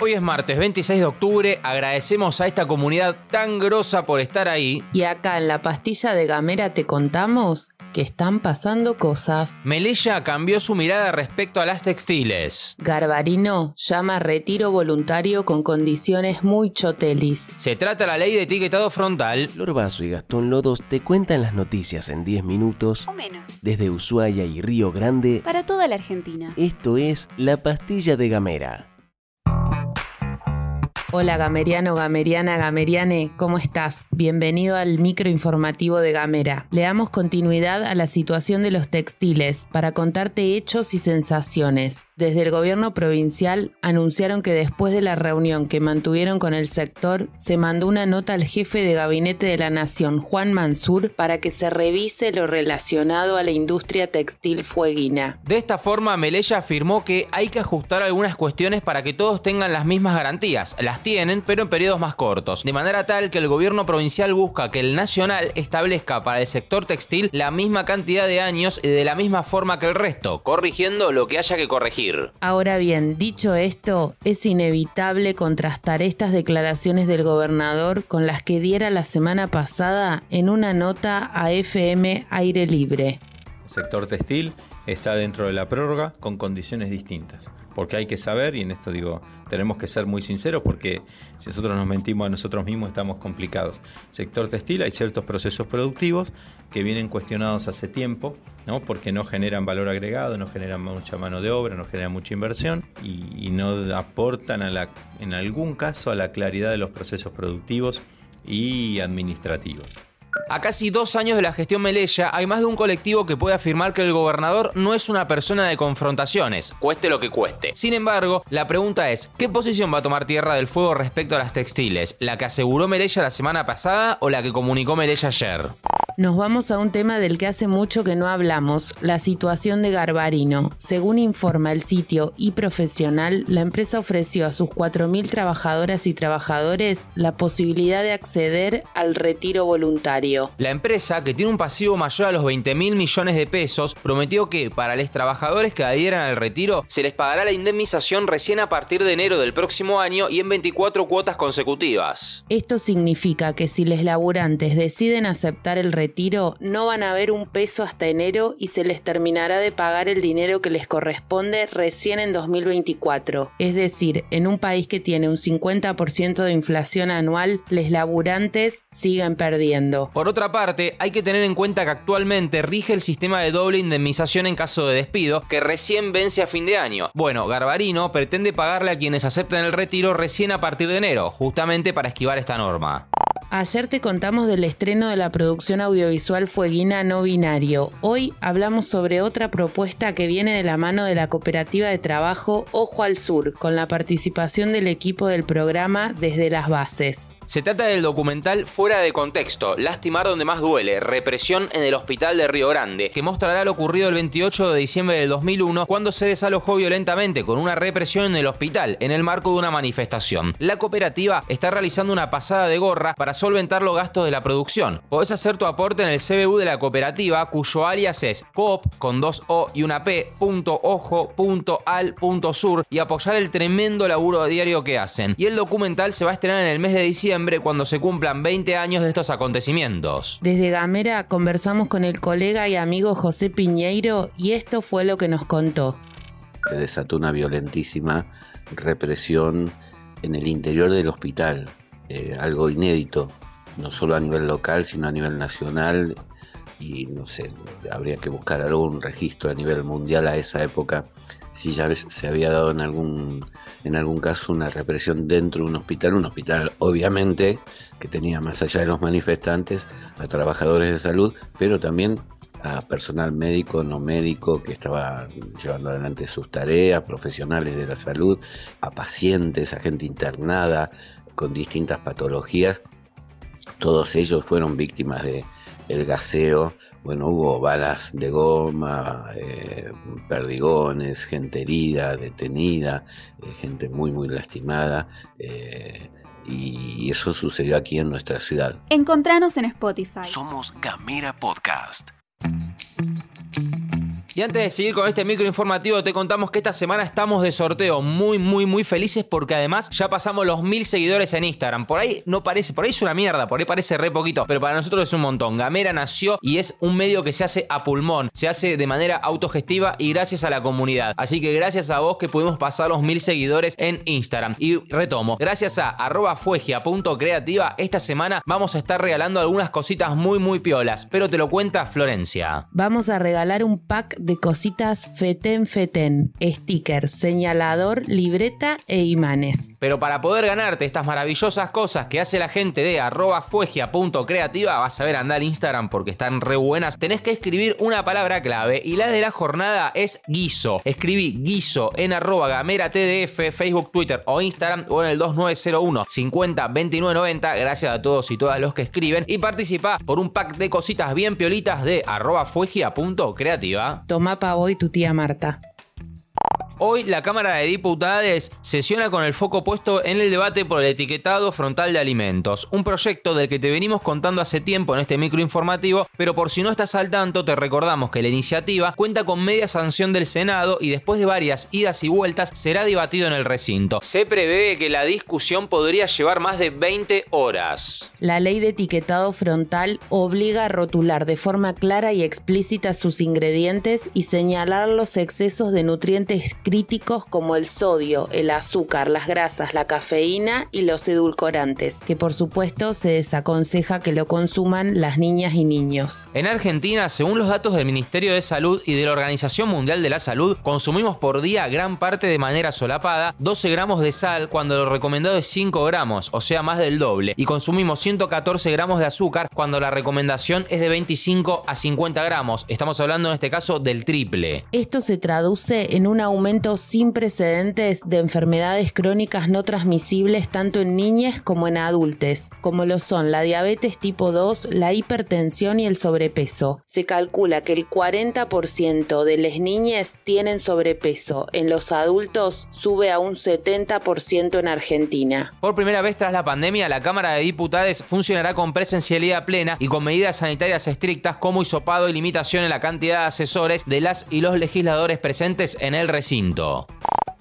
Hoy es martes 26 de octubre, agradecemos a esta comunidad tan grosa por estar ahí. Y acá en la pastilla de Gamera te contamos que están pasando cosas. Melella cambió su mirada respecto a las textiles. Garbarino llama retiro voluntario con condiciones muy chotelis. Se trata la ley de etiquetado frontal. Lorbazo y Gastón Lodos te cuentan las noticias en 10 minutos O menos. desde Ushuaia y Río Grande. Para toda la Argentina. Esto es La Pastilla de Gamera. Hola Gameriano, Gameriana, Gameriane, ¿cómo estás? Bienvenido al microinformativo de Gamera. Le damos continuidad a la situación de los textiles para contarte hechos y sensaciones. Desde el gobierno provincial anunciaron que después de la reunión que mantuvieron con el sector, se mandó una nota al jefe de gabinete de la Nación, Juan Mansur, para que se revise lo relacionado a la industria textil fueguina. De esta forma, Melella afirmó que hay que ajustar algunas cuestiones para que todos tengan las mismas garantías. Las tienen, pero en periodos más cortos. De manera tal que el gobierno provincial busca que el nacional establezca para el sector textil la misma cantidad de años y de la misma forma que el resto, corrigiendo lo que haya que corregir. Ahora bien, dicho esto, es inevitable contrastar estas declaraciones del gobernador con las que diera la semana pasada en una nota a FM Aire Libre. El sector textil está dentro de la prórroga con condiciones distintas. Porque hay que saber, y en esto digo, tenemos que ser muy sinceros porque si nosotros nos mentimos a nosotros mismos estamos complicados. Sector textil hay ciertos procesos productivos que vienen cuestionados hace tiempo, ¿no? porque no generan valor agregado, no generan mucha mano de obra, no generan mucha inversión y, y no aportan a la, en algún caso a la claridad de los procesos productivos y administrativos. A casi dos años de la gestión Melella, hay más de un colectivo que puede afirmar que el gobernador no es una persona de confrontaciones, cueste lo que cueste. Sin embargo, la pregunta es, ¿qué posición va a tomar Tierra del Fuego respecto a las textiles? ¿La que aseguró Melella la semana pasada o la que comunicó Melella ayer? Nos vamos a un tema del que hace mucho que no hablamos, la situación de Garbarino. Según informa el sitio y profesional, la empresa ofreció a sus 4.000 trabajadoras y trabajadores la posibilidad de acceder al retiro voluntario. La empresa, que tiene un pasivo mayor a los 20 mil millones de pesos, prometió que para los trabajadores que adhieran al retiro se les pagará la indemnización recién a partir de enero del próximo año y en 24 cuotas consecutivas. Esto significa que si los laburantes deciden aceptar el retiro, no van a ver un peso hasta enero y se les terminará de pagar el dinero que les corresponde recién en 2024. Es decir, en un país que tiene un 50% de inflación anual, los laburantes siguen perdiendo. Por otra parte, hay que tener en cuenta que actualmente rige el sistema de doble indemnización en caso de despido, que recién vence a fin de año. Bueno, Garbarino pretende pagarle a quienes aceptan el retiro recién a partir de enero, justamente para esquivar esta norma. Ayer te contamos del estreno de la producción audiovisual Fueguina No Binario. Hoy hablamos sobre otra propuesta que viene de la mano de la cooperativa de trabajo Ojo al Sur, con la participación del equipo del programa desde las bases. Se trata del documental Fuera de Contexto, Lastimar donde más duele, represión en el hospital de Río Grande, que mostrará lo ocurrido el 28 de diciembre del 2001 cuando se desalojó violentamente con una represión en el hospital en el marco de una manifestación. La cooperativa está realizando una pasada de gorra para solventar los gastos de la producción. Podés hacer tu aporte en el CBU de la cooperativa cuyo alias es coop con dos O y una P, punto ojo, punto al, punto sur y apoyar el tremendo laburo diario que hacen. Y el documental se va a estrenar en el mes de diciembre cuando se cumplan 20 años de estos acontecimientos. Desde Gamera conversamos con el colega y amigo José Piñeiro y esto fue lo que nos contó. Se desató una violentísima represión en el interior del hospital, eh, algo inédito, no solo a nivel local, sino a nivel nacional y no sé, habría que buscar algún registro a nivel mundial a esa época si ya se había dado en algún, en algún caso una represión dentro de un hospital, un hospital obviamente que tenía más allá de los manifestantes a trabajadores de salud, pero también a personal médico, no médico, que estaba llevando adelante sus tareas, profesionales de la salud, a pacientes, a gente internada con distintas patologías. Todos ellos fueron víctimas de el gaseo bueno, hubo balas de goma, eh, perdigones, gente herida, detenida, eh, gente muy, muy lastimada. Eh, y eso sucedió aquí en nuestra ciudad. Encontranos en Spotify. Somos Gamera Podcast. Y antes de seguir con este microinformativo, te contamos que esta semana estamos de sorteo muy, muy, muy felices porque además ya pasamos los mil seguidores en Instagram. Por ahí no parece, por ahí es una mierda, por ahí parece re poquito, pero para nosotros es un montón. Gamera nació y es un medio que se hace a pulmón, se hace de manera autogestiva y gracias a la comunidad. Así que gracias a vos que pudimos pasar los mil seguidores en Instagram. Y retomo, gracias a arroba fuegia.creativa, esta semana vamos a estar regalando algunas cositas muy, muy piolas, pero te lo cuenta Florencia. Vamos a regalar un pack de cositas Feten Feten, sticker, señalador, libreta e imanes. Pero para poder ganarte estas maravillosas cosas que hace la gente de arroba fuegia.creativa, vas a ver andar Instagram porque están re buenas, tenés que escribir una palabra clave y la de la jornada es guiso. Escribí guiso en arroba gamera tdf, Facebook, Twitter o Instagram o en el 2901 50 29 90. Gracias a todos y todas los que escriben y participa por un pack de cositas bien piolitas de arroba fuegia.creativa. Toma pa' hoy tu tía Marta. Hoy la Cámara de Diputados sesiona con el foco puesto en el debate por el etiquetado frontal de alimentos, un proyecto del que te venimos contando hace tiempo en este microinformativo, pero por si no estás al tanto te recordamos que la iniciativa cuenta con media sanción del Senado y después de varias idas y vueltas será debatido en el recinto. Se prevé que la discusión podría llevar más de 20 horas. La ley de etiquetado frontal obliga a rotular de forma clara y explícita sus ingredientes y señalar los excesos de nutrientes críticos como el sodio, el azúcar, las grasas, la cafeína y los edulcorantes, que por supuesto se desaconseja que lo consuman las niñas y niños. En Argentina, según los datos del Ministerio de Salud y de la Organización Mundial de la Salud, consumimos por día gran parte de manera solapada 12 gramos de sal cuando lo recomendado es 5 gramos, o sea más del doble, y consumimos 114 gramos de azúcar cuando la recomendación es de 25 a 50 gramos. Estamos hablando en este caso del triple. Esto se traduce en un aumento sin precedentes de enfermedades crónicas no transmisibles tanto en niñas como en adultos, como lo son la diabetes tipo 2, la hipertensión y el sobrepeso. Se calcula que el 40% de las niñas tienen sobrepeso, en los adultos sube a un 70% en Argentina. Por primera vez tras la pandemia, la Cámara de Diputados funcionará con presencialidad plena y con medidas sanitarias estrictas como hisopado y limitación en la cantidad de asesores de las y los legisladores presentes en el recinto.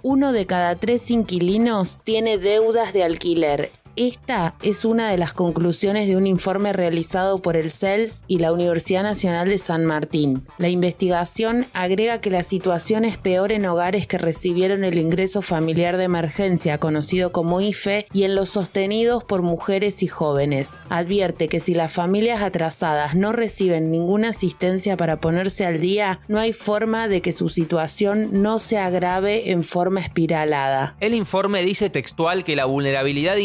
Uno de cada tres inquilinos tiene deudas de alquiler. Esta es una de las conclusiones de un informe realizado por el CELS y la Universidad Nacional de San Martín. La investigación agrega que la situación es peor en hogares que recibieron el ingreso familiar de emergencia, conocido como IFE, y en los sostenidos por mujeres y jóvenes. Advierte que si las familias atrasadas no reciben ninguna asistencia para ponerse al día, no hay forma de que su situación no se agrave en forma espiralada. El informe dice textual que la vulnerabilidad de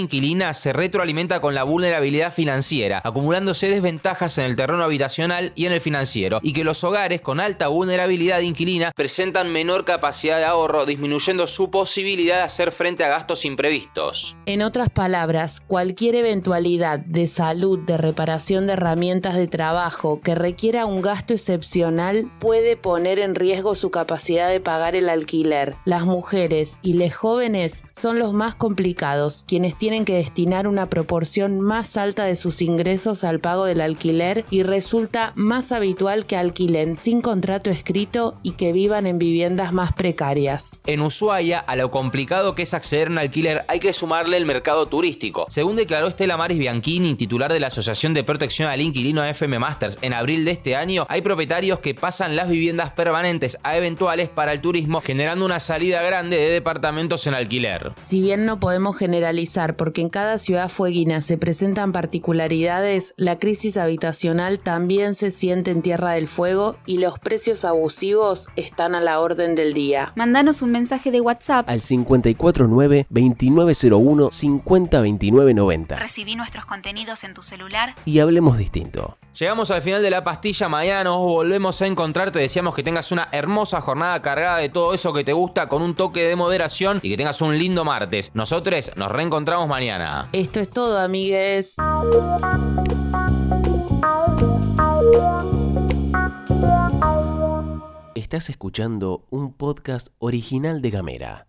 se retroalimenta con la vulnerabilidad financiera, acumulándose desventajas en el terreno habitacional y en el financiero, y que los hogares con alta vulnerabilidad inquilina presentan menor capacidad de ahorro, disminuyendo su posibilidad de hacer frente a gastos imprevistos. En otras palabras, cualquier eventualidad de salud, de reparación de herramientas de trabajo que requiera un gasto excepcional puede poner en riesgo su capacidad de pagar el alquiler. Las mujeres y los jóvenes son los más complicados, quienes tienen que destinar una proporción más alta de sus ingresos al pago del alquiler y resulta más habitual que alquilen sin contrato escrito y que vivan en viviendas más precarias. En Ushuaia, a lo complicado que es acceder a un alquiler, hay que sumarle el mercado turístico. Según declaró Estela Maris Bianchini, titular de la Asociación de Protección al Inquilino FM Masters, en abril de este año, hay propietarios que pasan las viviendas permanentes a eventuales para el turismo, generando una salida grande de departamentos en alquiler. Si bien no podemos generalizar porque en cada ciudad fueguina se presentan particularidades, la crisis habitacional también se siente en Tierra del Fuego y los precios abusivos están a la orden del día. Mandanos un mensaje de WhatsApp Al 549-2901-502990 Recibí nuestros contenidos en tu celular. y hablemos distinto. Llegamos al final de la pastilla, mañana nos volvemos a encontrar, te deseamos que tengas una hermosa jornada cargada de todo eso que te gusta con un toque de moderación y que tengas un lindo martes. Nosotros nos reencontramos mañana. Esto es todo, amigues. Estás escuchando un podcast original de Gamera.